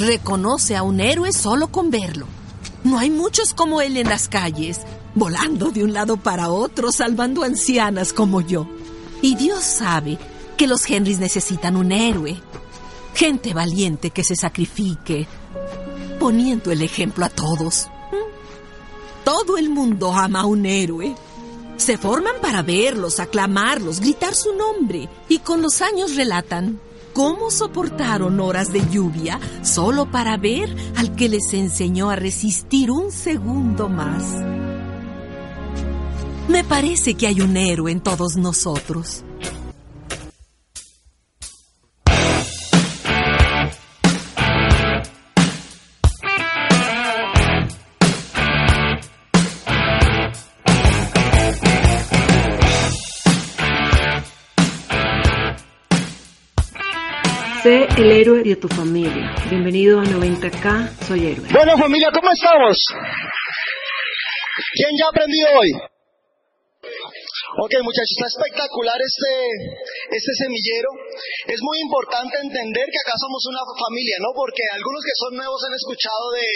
Reconoce a un héroe solo con verlo. No hay muchos como él en las calles, volando de un lado para otro, salvando ancianas como yo. Y Dios sabe que los Henrys necesitan un héroe. Gente valiente que se sacrifique, poniendo el ejemplo a todos. Todo el mundo ama a un héroe. Se forman para verlos, aclamarlos, gritar su nombre y con los años relatan cómo soportaron horas de lluvia solo para ver al que les enseñó a resistir un segundo más. Me parece que hay un héroe en todos nosotros. El héroe de tu familia. Bienvenido a 90K, soy héroe. Bueno familia, ¿cómo estamos? ¿Quién ya ha aprendido hoy? Ok muchachos, está espectacular este, este semillero. Es muy importante entender que acá somos una familia, ¿no? Porque algunos que son nuevos han escuchado de,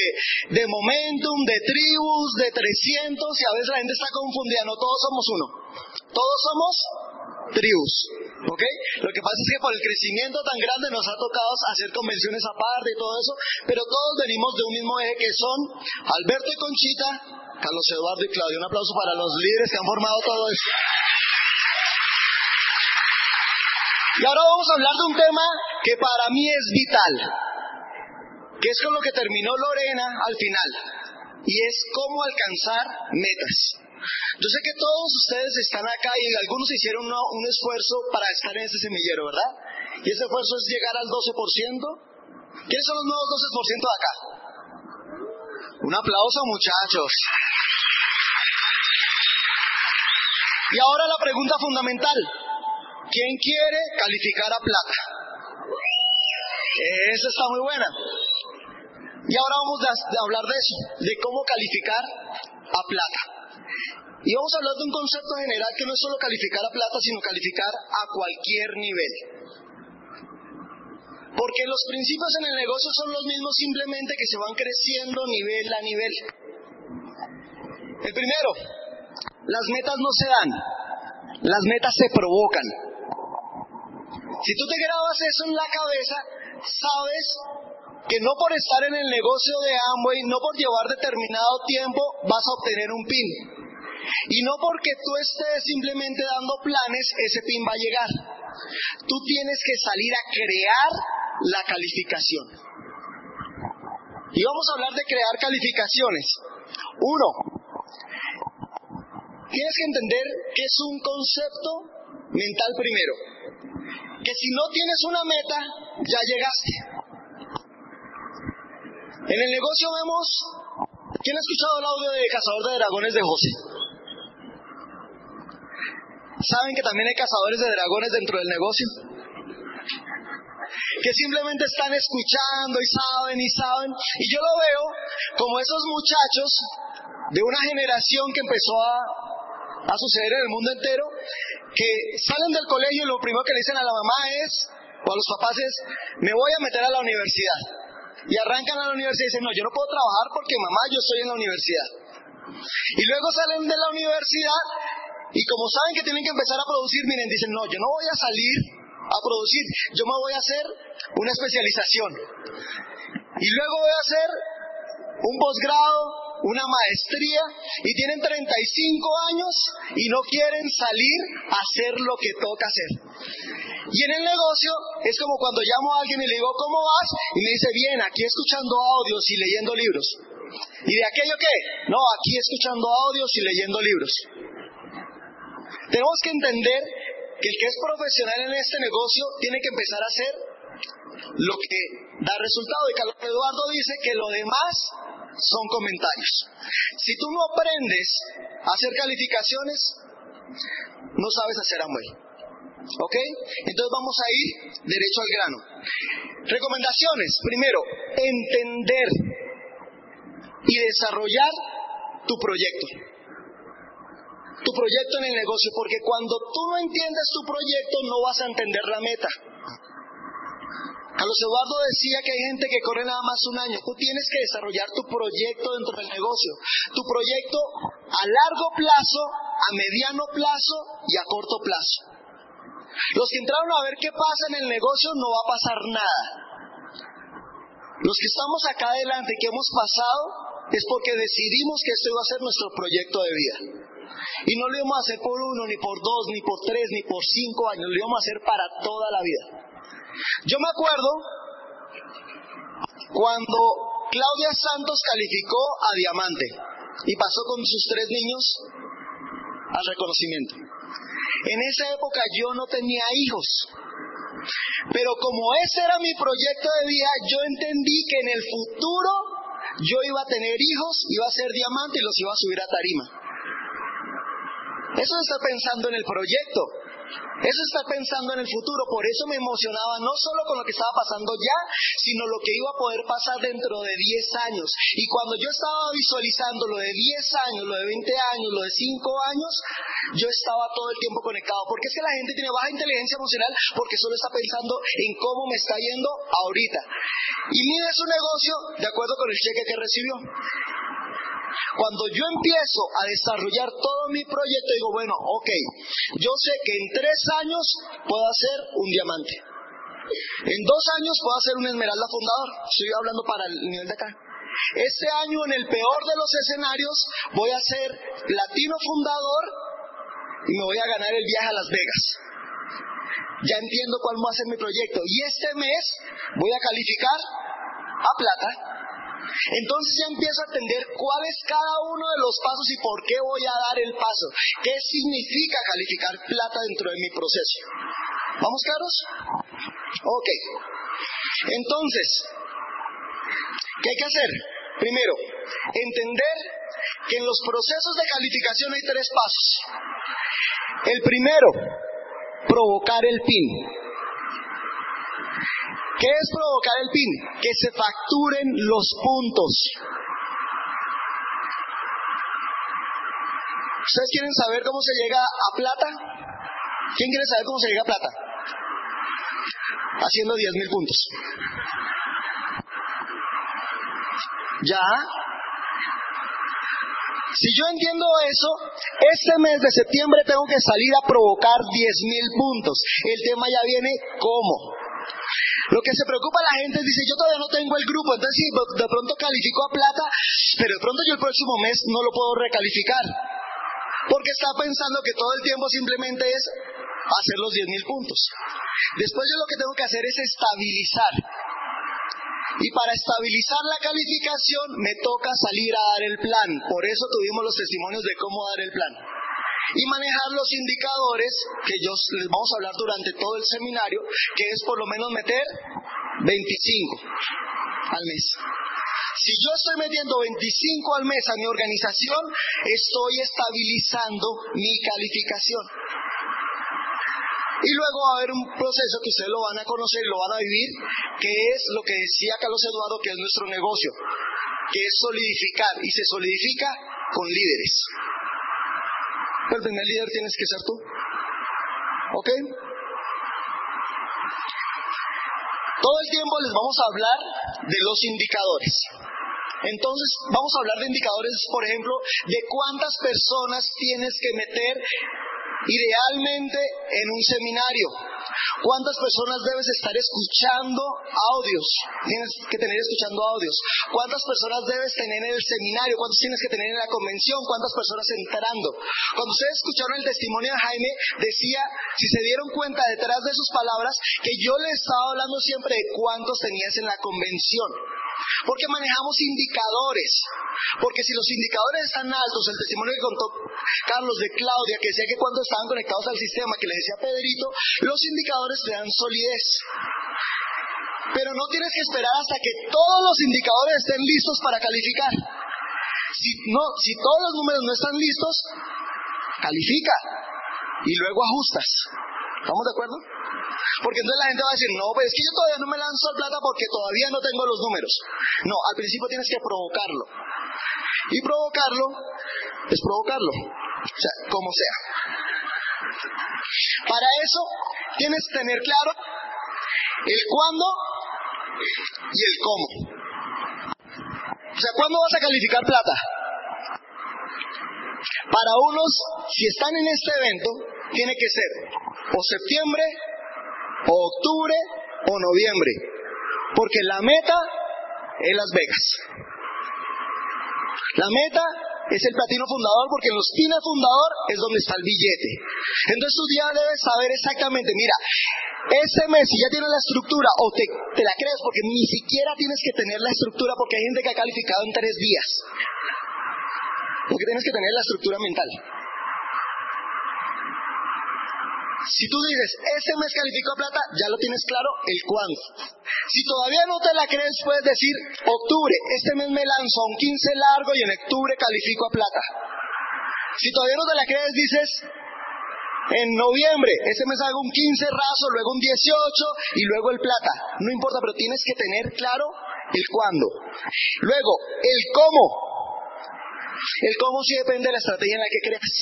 de momentum, de tribus, de 300 y a veces la gente está confundida, no todos somos uno. Todos somos tribus. ¿Ok? Lo que pasa es que por el crecimiento tan grande nos ha tocado hacer convenciones aparte y todo eso, pero todos venimos de un mismo eje que son Alberto y Conchita, Carlos Eduardo y Claudio. Un aplauso para los líderes que han formado todo eso. Y ahora vamos a hablar de un tema que para mí es vital, que es con lo que terminó Lorena al final, y es cómo alcanzar metas. Yo sé que todos ustedes están acá y algunos hicieron un esfuerzo para estar en ese semillero, ¿verdad? Y ese esfuerzo es llegar al 12%. ¿Quiénes son los nuevos 12% de acá? Un aplauso, muchachos. Y ahora la pregunta fundamental. ¿Quién quiere calificar a plata? Esa está muy buena. Y ahora vamos a hablar de eso, de cómo calificar a plata. Y vamos a hablar de un concepto general que no es solo calificar a plata, sino calificar a cualquier nivel. Porque los principios en el negocio son los mismos, simplemente que se van creciendo nivel a nivel. El primero, las metas no se dan, las metas se provocan. Si tú te grabas eso en la cabeza, sabes que no por estar en el negocio de Amway, no por llevar determinado tiempo, vas a obtener un PIN. Y no porque tú estés simplemente dando planes, ese PIN va a llegar. Tú tienes que salir a crear la calificación. Y vamos a hablar de crear calificaciones. Uno, tienes que entender que es un concepto mental primero. Que si no tienes una meta, ya llegaste. En el negocio vemos, ¿quién ha escuchado el audio de Cazador de Dragones de José? ¿Saben que también hay cazadores de dragones dentro del negocio? Que simplemente están escuchando y saben y saben. Y yo lo veo como esos muchachos de una generación que empezó a, a suceder en el mundo entero, que salen del colegio y lo primero que le dicen a la mamá es, o a los papás es, me voy a meter a la universidad. Y arrancan a la universidad y dicen, no, yo no puedo trabajar porque mamá, yo estoy en la universidad. Y luego salen de la universidad y como saben que tienen que empezar a producir, miren, dicen, no, yo no voy a salir a producir, yo me voy a hacer una especialización. Y luego voy a hacer un posgrado, una maestría, y tienen 35 años y no quieren salir a hacer lo que toca hacer. Y en el negocio es como cuando llamo a alguien y le digo, ¿cómo vas? Y me dice, bien, aquí escuchando audios y leyendo libros. ¿Y de aquello qué? No, aquí escuchando audios y leyendo libros. Tenemos que entender que el que es profesional en este negocio tiene que empezar a hacer lo que da resultado. Y Carlos Eduardo dice que lo demás son comentarios. Si tú no aprendes a hacer calificaciones, no sabes hacer Amway. ¿Ok? Entonces vamos a ir derecho al grano. Recomendaciones. Primero, entender y desarrollar tu proyecto. Tu proyecto en el negocio, porque cuando tú no entiendes tu proyecto no vas a entender la meta. Carlos Eduardo decía que hay gente que corre nada más un año. Tú tienes que desarrollar tu proyecto dentro del negocio. Tu proyecto a largo plazo, a mediano plazo y a corto plazo. Los que entraron a ver qué pasa en el negocio no va a pasar nada. Los que estamos acá adelante, que hemos pasado, es porque decidimos que este iba a ser nuestro proyecto de vida. Y no lo íbamos a hacer por uno, ni por dos, ni por tres, ni por cinco años, lo íbamos a hacer para toda la vida. Yo me acuerdo cuando Claudia Santos calificó a Diamante y pasó con sus tres niños al reconocimiento. En esa época yo no tenía hijos, pero como ese era mi proyecto de vida, yo entendí que en el futuro yo iba a tener hijos, iba a ser diamante y los iba a subir a tarima. Eso está pensando en el proyecto. Eso está pensando en el futuro, por eso me emocionaba no solo con lo que estaba pasando ya, sino lo que iba a poder pasar dentro de 10 años. Y cuando yo estaba visualizando lo de 10 años, lo de 20 años, lo de 5 años, yo estaba todo el tiempo conectado. Porque es que la gente tiene baja inteligencia emocional porque solo está pensando en cómo me está yendo ahorita. Y mide su negocio de acuerdo con el cheque que recibió. Cuando yo empiezo a desarrollar todo mi proyecto, digo, bueno, ok, yo sé que en tres años puedo hacer un diamante. En dos años puedo hacer un esmeralda fundador. Estoy hablando para el nivel de acá. Este año, en el peor de los escenarios, voy a ser platino fundador y me voy a ganar el viaje a Las Vegas. Ya entiendo cuál va a ser mi proyecto. Y este mes voy a calificar a plata entonces ya empiezo a entender cuál es cada uno de los pasos y por qué voy a dar el paso. ¿Qué significa calificar plata dentro de mi proceso? ¿Vamos claros? Ok. Entonces, ¿qué hay que hacer? Primero, entender que en los procesos de calificación hay tres pasos. El primero, provocar el PIN. ¿Qué es provocar el PIN? Que se facturen los puntos. ¿Ustedes quieren saber cómo se llega a plata? ¿Quién quiere saber cómo se llega a plata? Haciendo 10 mil puntos. ¿Ya? Si yo entiendo eso, este mes de septiembre tengo que salir a provocar 10 mil puntos. El tema ya viene cómo. Lo que se preocupa la gente es, dice, yo todavía no tengo el grupo, entonces si de pronto califico a plata, pero de pronto yo el próximo mes no lo puedo recalificar. Porque está pensando que todo el tiempo simplemente es hacer los 10 mil puntos. Después yo lo que tengo que hacer es estabilizar. Y para estabilizar la calificación me toca salir a dar el plan. Por eso tuvimos los testimonios de cómo dar el plan y manejar los indicadores que yo les vamos a hablar durante todo el seminario, que es por lo menos meter 25 al mes. Si yo estoy metiendo 25 al mes a mi organización, estoy estabilizando mi calificación. Y luego va a haber un proceso que ustedes lo van a conocer, lo van a vivir, que es lo que decía Carlos Eduardo, que es nuestro negocio, que es solidificar, y se solidifica con líderes el primer líder tienes que ser tú. ¿Ok? Todo el tiempo les vamos a hablar de los indicadores. Entonces, vamos a hablar de indicadores, por ejemplo, de cuántas personas tienes que meter idealmente en un seminario. ¿Cuántas personas debes estar escuchando audios? Tienes que tener escuchando audios. ¿Cuántas personas debes tener en el seminario? ¿Cuántos tienes que tener en la convención? ¿Cuántas personas entrando? Cuando ustedes escucharon el testimonio de Jaime, decía, si se dieron cuenta detrás de sus palabras, que yo le estaba hablando siempre de cuántos tenías en la convención. Porque manejamos indicadores. Porque si los indicadores están altos, el testimonio que contó Carlos de Claudia, que decía que cuando estaban conectados al sistema, que le decía Pedrito, los indicadores te dan solidez. Pero no tienes que esperar hasta que todos los indicadores estén listos para calificar. Si, no, si todos los números no están listos, califica y luego ajustas. ¿Estamos de acuerdo? Porque entonces la gente va a decir, no, pues es que yo todavía no me lanzo al plata porque todavía no tengo los números. No, al principio tienes que provocarlo. Y provocarlo es provocarlo. O sea, como sea. Para eso tienes que tener claro el cuándo y el cómo. O sea, ¿cuándo vas a calificar plata? Para unos, si están en este evento, tiene que ser o septiembre, octubre, o noviembre. Porque la meta es Las Vegas. La meta es el platino fundador porque en los pines fundador es donde está el billete. Entonces tú ya debes saber exactamente, mira, ese mes si ya tienes la estructura o te, te la crees porque ni siquiera tienes que tener la estructura porque hay gente que ha calificado en tres días. Porque tienes que tener la estructura mental. Si tú dices, ese mes calificó a plata, ya lo tienes claro el cuándo. Si todavía no te la crees, puedes decir, octubre, este mes me lanzo a un 15 largo y en octubre califico a plata. Si todavía no te la crees, dices, en noviembre, ese mes hago un 15 raso, luego un 18 y luego el plata. No importa, pero tienes que tener claro el cuándo. Luego, el cómo. El cómo sí depende de la estrategia en la que creas.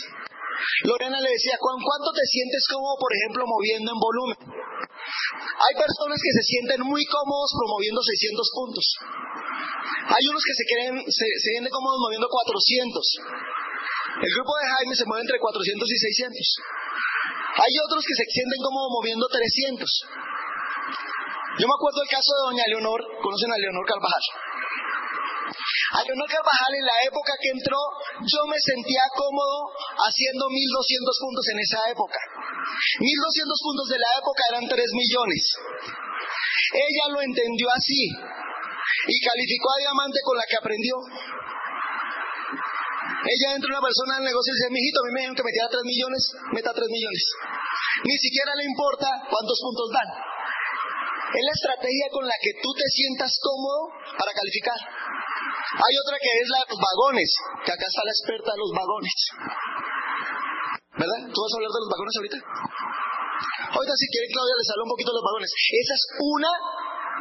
Lorena le decía, ¿con cuánto te sientes cómodo, por ejemplo, moviendo en volumen? Hay personas que se sienten muy cómodos promoviendo 600 puntos. Hay unos que se, creen, se, sienten cómodos moviendo 400. El grupo de Jaime se mueve entre 400 y 600. Hay otros que se sienten cómodos moviendo 300. Yo me acuerdo del caso de doña Leonor, conocen a Leonor Carvajal. A Leonor Carvajal en la época que entró, yo me sentía cómodo haciendo 1200 puntos en esa época. 1200 puntos de la época eran 3 millones. Ella lo entendió así y calificó a diamante con la que aprendió. Ella entra una persona al negocio y dice, mijito, a mí me dijeron que metiera 3 millones, meta 3 millones. Ni siquiera le importa cuántos puntos dan. Es la estrategia con la que tú te sientas cómodo para calificar. Hay otra que es la de los vagones, que acá está la experta de los vagones. ¿Verdad? ¿Tú vas a hablar de los vagones ahorita? Ahorita si quiere Claudia les habla un poquito de los vagones. Esa es una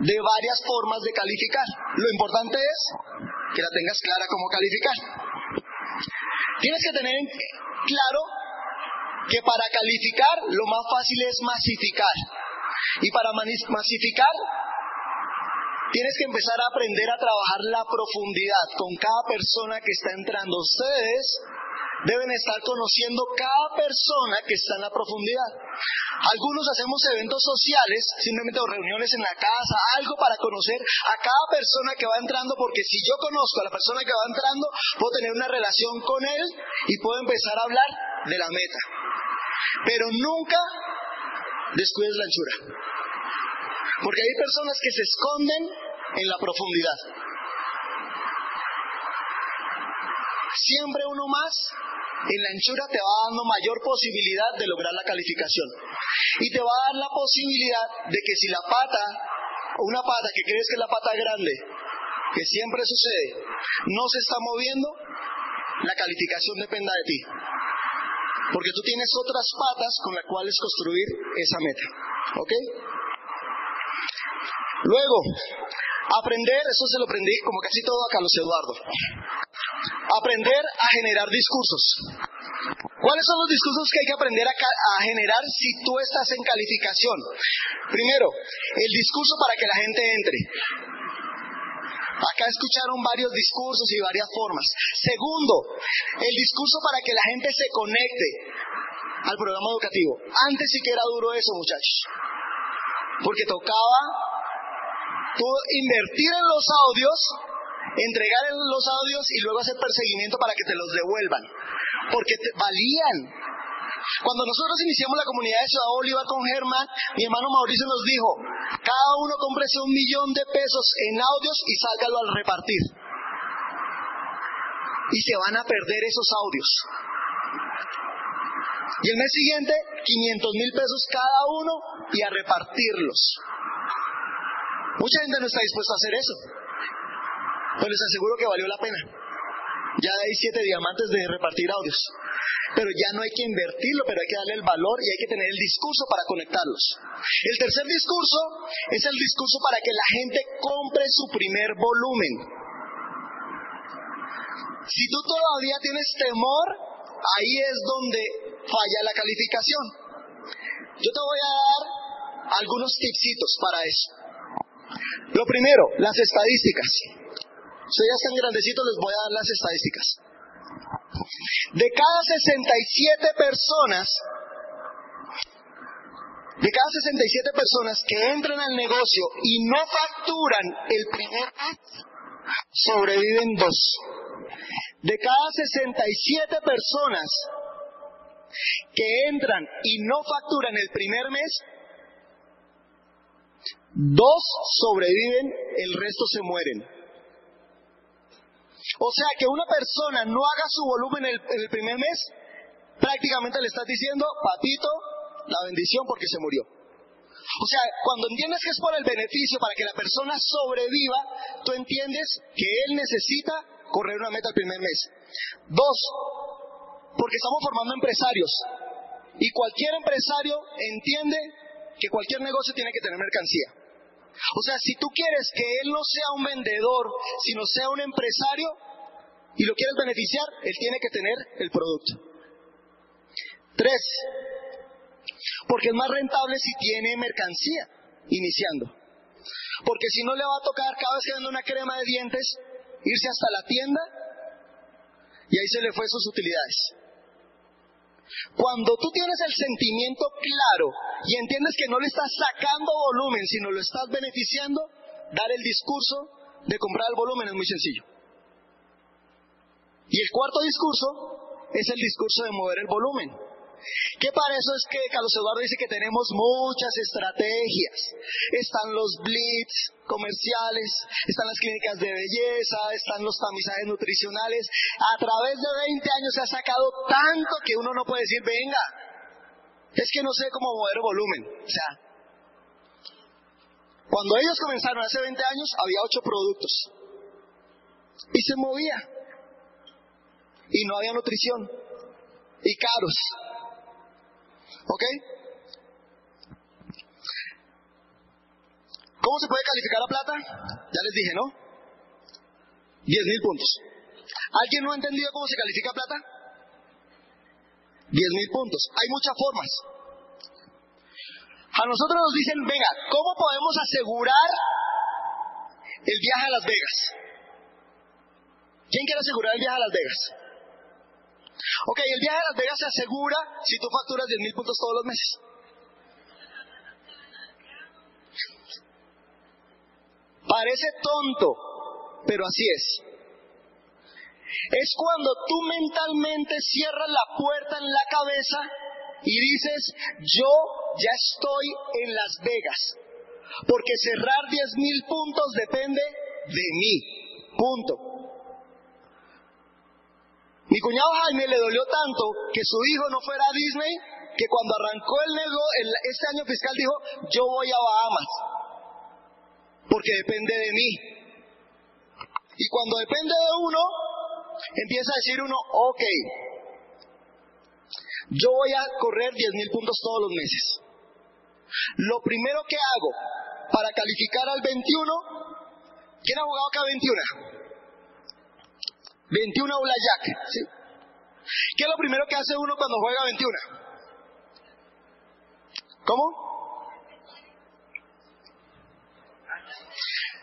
de varias formas de calificar. Lo importante es que la tengas clara cómo calificar. Tienes que tener claro que para calificar lo más fácil es masificar. Y para masificar Tienes que empezar a aprender a trabajar la profundidad con cada persona que está entrando. Ustedes deben estar conociendo cada persona que está en la profundidad. Algunos hacemos eventos sociales, simplemente reuniones en la casa, algo para conocer a cada persona que va entrando, porque si yo conozco a la persona que va entrando, puedo tener una relación con él y puedo empezar a hablar de la meta. Pero nunca descuides la anchura. Porque hay personas que se esconden en la profundidad. Siempre uno más en la anchura te va dando mayor posibilidad de lograr la calificación. Y te va a dar la posibilidad de que si la pata, o una pata que crees que es la pata grande, que siempre sucede, no se está moviendo, la calificación dependa de ti. Porque tú tienes otras patas con las cuales construir esa meta. ¿Ok? Luego, aprender, eso se lo aprendí como casi todo a Carlos Eduardo. Aprender a generar discursos. ¿Cuáles son los discursos que hay que aprender a, a, generar si tú estás en calificación? Primero, el discurso para que la gente entre. Acá escucharon varios discursos y varias formas. Segundo, el discurso para que la gente se conecte al programa educativo. Antes sí que era duro eso, muchachos. Porque tocaba tú invertir en los audios, entregar en los audios y luego hacer perseguimiento para que te los devuelvan. Porque te valían. Cuando nosotros iniciamos la comunidad de Ciudad Bolívar con Germán, mi hermano Mauricio nos dijo, cada uno cómprese un millón de pesos en audios y sálgalo al repartir. Y se van a perder esos audios. Y el mes siguiente, 500 mil pesos cada uno y a repartirlos. Mucha gente no está dispuesta a hacer eso. Pero les aseguro que valió la pena. Ya hay siete diamantes de repartir audios. Pero ya no hay que invertirlo, pero hay que darle el valor y hay que tener el discurso para conectarlos. El tercer discurso es el discurso para que la gente compre su primer volumen. Si tú todavía tienes temor, ahí es donde falla la calificación. Yo te voy a dar algunos tipsitos para eso. Lo primero, las estadísticas. Ustedes ya están grandecitos, les voy a dar las estadísticas. De cada 67 personas, de cada 67 personas que entran al negocio y no facturan el primer mes, sobreviven dos. De cada 67 personas que entran y no facturan el primer mes, dos sobreviven, el resto se mueren. O sea, que una persona no haga su volumen en el, primer mes, prácticamente le estás diciendo, papito, la bendición porque se murió. O sea, cuando entiendes que es por el beneficio, para que la persona sobreviva, tú entiendes que él necesita correr una meta el primer mes. Dos, porque estamos formando empresarios. Y cualquier empresario entiende que cualquier negocio tiene que tener mercancía. O sea, si tú quieres que él no sea un vendedor, sino sea un empresario y lo quieres beneficiar, él tiene que tener el producto. Tres, porque es más rentable si tiene mercancía iniciando. Porque si no le va a tocar cada vez que vende una crema de dientes, irse hasta la tienda y ahí se le fue sus utilidades. Cuando tú tienes el sentimiento claro y entiendes que no le estás sacando volumen, sino lo estás beneficiando, dar el discurso de comprar el volumen es muy sencillo. Y el cuarto discurso es el discurso de mover el volumen. Que para eso es que Carlos Eduardo dice que tenemos muchas estrategias. Están los blitz comerciales, están las clínicas de belleza, están los tamizajes nutricionales. A través de 20 años se ha sacado tanto que uno no puede decir, venga, es que no sé cómo mover volumen. O sea, cuando ellos comenzaron hace 20 años había 8 productos y se movía y no había nutrición y caros. ¿Ok? ¿Cómo se puede calificar la plata? Ya les dije, ¿no? 10 mil puntos. ¿Alguien no ha entendido cómo se califica plata? 10 mil puntos. Hay muchas formas. A nosotros nos dicen, venga, ¿cómo podemos asegurar el viaje a Las Vegas? ¿Quién quiere asegurar el viaje a Las Vegas? Ok, el viaje a Las Vegas se asegura si tú facturas 10 mil puntos todos los meses. Parece tonto, pero así es. Es cuando tú mentalmente cierras la puerta en la cabeza y dices, yo ya estoy en Las Vegas, porque cerrar 10 mil puntos depende de mí. Punto. Mi cuñado Jaime le dolió tanto que su hijo no fuera a Disney que cuando arrancó el negocio, este año fiscal dijo, yo voy a Bahamas, porque depende de mí. Y cuando depende de uno, empieza a decir uno, ok, yo voy a correr 10 mil puntos todos los meses. Lo primero que hago para calificar al 21, ¿quién ha jugado acá 21? 21 Blackjack, ¿sí? ¿Qué es lo primero que hace uno cuando juega 21? ¿Cómo?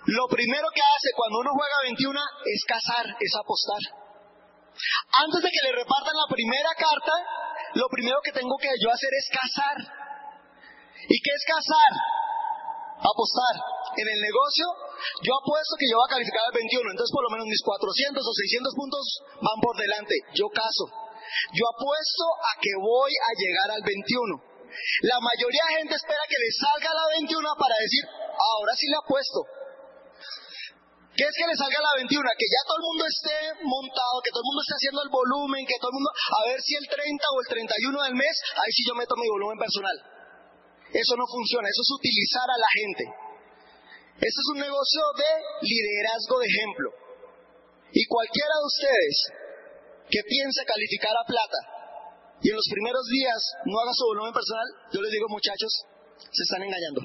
Lo primero que hace cuando uno juega 21 es cazar, es apostar. Antes de que le repartan la primera carta, lo primero que tengo que yo hacer es cazar. ¿Y qué es cazar? Apostar. En el negocio yo apuesto que yo voy a calificar al 21, entonces por lo menos mis 400 o 600 puntos van por delante. Yo caso. Yo apuesto a que voy a llegar al 21. La mayoría de gente espera que le salga la 21 para decir, ahora sí le apuesto. ¿Qué es que le salga la 21? Que ya todo el mundo esté montado, que todo el mundo esté haciendo el volumen, que todo el mundo, a ver si el 30 o el 31 del mes, ahí sí yo meto mi volumen personal. Eso no funciona, eso es utilizar a la gente. Este es un negocio de liderazgo de ejemplo. Y cualquiera de ustedes que piense calificar a plata y en los primeros días no haga su volumen personal, yo les digo muchachos, se están engañando.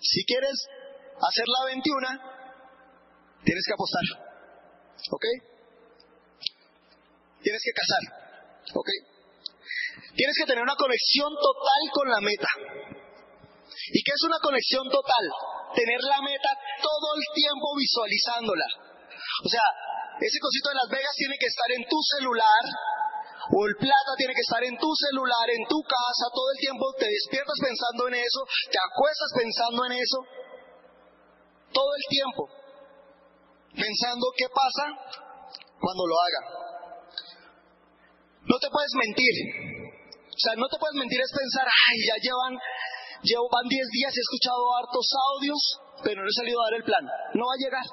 Si quieres hacer la 21, tienes que apostar. ¿Ok? Tienes que cazar. ¿Ok? Tienes que tener una conexión total con la meta. ¿Y qué es una conexión total? Tener la meta todo el tiempo visualizándola. O sea, ese cosito de Las Vegas tiene que estar en tu celular, o el plata tiene que estar en tu celular, en tu casa, todo el tiempo te despiertas pensando en eso, te acuestas pensando en eso, todo el tiempo, pensando qué pasa cuando lo haga. No te puedes mentir. O sea, no te puedes mentir es pensar, ay, ya llevan, llevan 10 días, he escuchado hartos audios, pero no he salido a dar el plan. No va a llegar.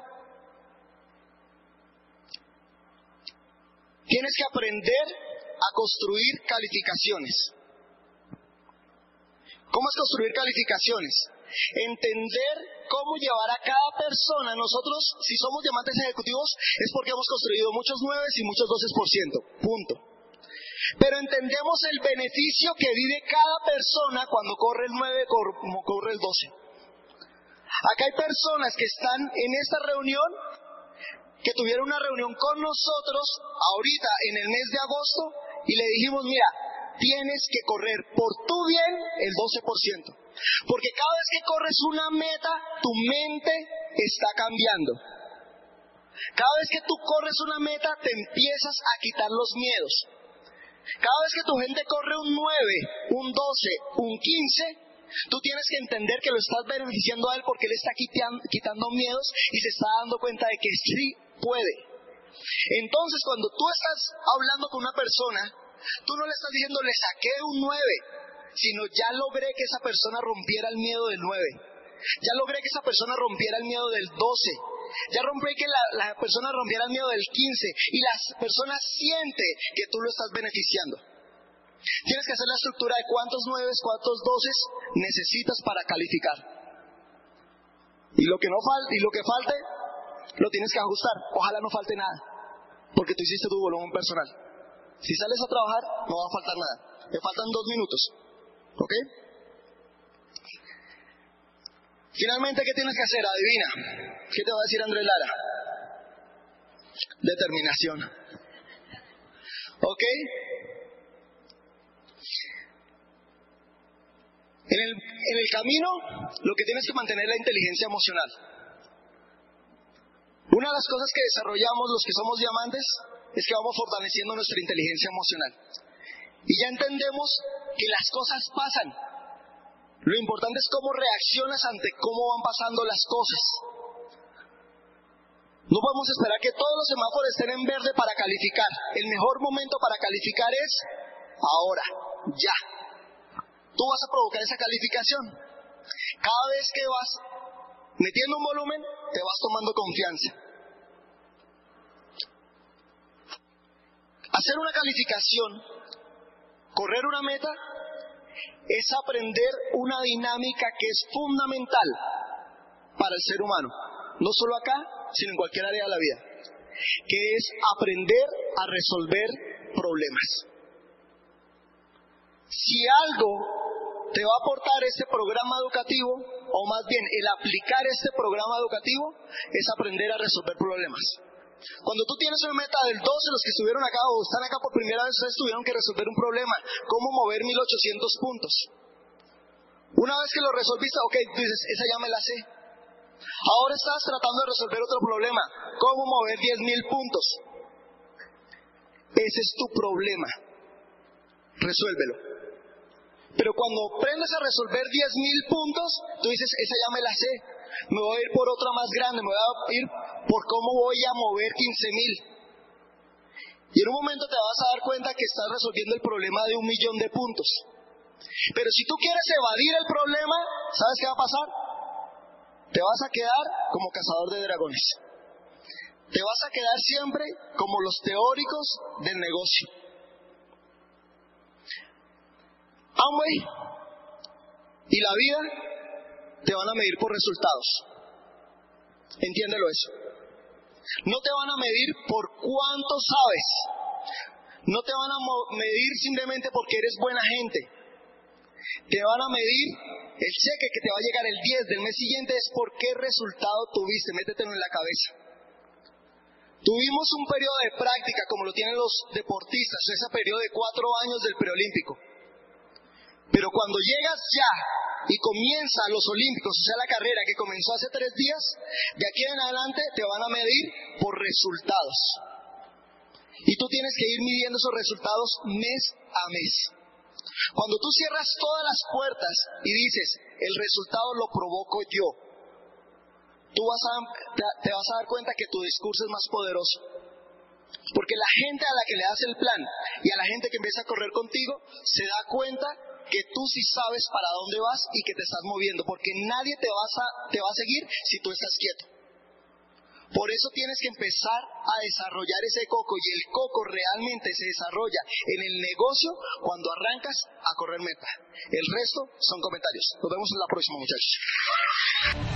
Tienes que aprender a construir calificaciones. ¿Cómo es construir calificaciones? Entender cómo llevar a cada persona. Nosotros, si somos diamantes ejecutivos, es porque hemos construido muchos 9 y muchos 12%. Punto. Pero entendemos el beneficio que vive cada persona cuando corre el 9 como corre el 12. Acá hay personas que están en esta reunión que tuvieron una reunión con nosotros ahorita en el mes de agosto y le dijimos, mira, tienes que correr por tu bien el 12%. Porque cada vez que corres una meta, tu mente está cambiando. Cada vez que tú corres una meta, te empiezas a quitar los miedos. Cada vez que tu gente corre un 9, un 12, un 15, tú tienes que entender que lo estás beneficiando a él porque él está quitando miedos y se está dando cuenta de que sí puede. Entonces, cuando tú estás hablando con una persona, tú no le estás diciendo, le saqué un 9, sino ya logré que esa persona rompiera el miedo del 9. Ya logré que esa persona rompiera el miedo del 12. Ya logré que la, la persona rompiera el miedo del 15. Y la persona siente que tú lo estás beneficiando. Tienes que hacer la estructura de cuántos 9, cuántos 12 necesitas para calificar. Y lo que no falte, y lo que falte, lo tienes que ajustar. Ojalá no falte nada, porque tú hiciste tu volumen personal. Si sales a trabajar, no va a faltar nada. Te faltan dos minutos. ¿Ok? Finalmente, ¿qué tienes que hacer? Adivina. ¿Qué te va a decir Andrés Lara? Determinación. ¿Ok? En el, en el camino, lo que tienes que mantener es la inteligencia emocional. Una de las cosas que desarrollamos los que somos diamantes es que vamos fortaleciendo nuestra inteligencia emocional. Y ya entendemos que las cosas pasan. Lo importante es cómo reaccionas ante cómo van pasando las cosas. No podemos esperar que todos los semáforos estén en verde para calificar. El mejor momento para calificar es ahora, ya. Tú vas a provocar esa calificación. Cada vez que vas metiendo un volumen, te vas tomando confianza. Hacer una calificación Correr una meta es aprender una dinámica que es fundamental para el ser humano, no solo acá, sino en cualquier área de la vida, que es aprender a resolver problemas. Si algo te va a aportar este programa educativo, o más bien el aplicar este programa educativo, es aprender a resolver problemas. Cuando tú tienes una meta del 12, los que estuvieron acá o están acá por primera vez, ustedes tuvieron que resolver un problema. ¿Cómo mover 1800 puntos? Una vez que lo resolviste, ok, dices, esa ya me la sé. Ahora estás tratando de resolver otro problema. ¿Cómo mover 10.000 puntos? Ese es tu problema. Resuélvelo. Pero cuando aprendes a resolver 10.000 puntos, tú dices, esa ya me la sé. Me voy a ir por otra más grande, me voy a ir por cómo voy a mover 15.000. Y en un momento te vas a dar cuenta que estás resolviendo el problema de un millón de puntos. Pero si tú quieres evadir el problema, ¿sabes qué va a pasar? Te vas a quedar como cazador de dragones. Te vas a quedar siempre como los teóricos del negocio. Amway y la vida te van a medir por resultados. Entiéndelo eso. No te van a medir por cuánto sabes. No te van a medir simplemente porque eres buena gente. Te van a medir el cheque que te va a llegar el 10 del mes siguiente es por qué resultado tuviste. Métetelo en la cabeza. Tuvimos un periodo de práctica como lo tienen los deportistas, ese periodo de cuatro años del preolímpico. Pero cuando llegas ya y comienza los Olímpicos, o sea, la carrera que comenzó hace tres días, de aquí en adelante te van a medir por resultados. Y tú tienes que ir midiendo esos resultados mes a mes. Cuando tú cierras todas las puertas y dices, el resultado lo provoco yo, tú vas a, te vas a dar cuenta que tu discurso es más poderoso. Porque la gente a la que le das el plan y a la gente que empieza a correr contigo se da cuenta que tú sí sabes para dónde vas y que te estás moviendo, porque nadie te, vas a, te va a seguir si tú estás quieto. Por eso tienes que empezar a desarrollar ese coco y el coco realmente se desarrolla en el negocio cuando arrancas a correr meta. El resto son comentarios. Nos vemos en la próxima, muchachos.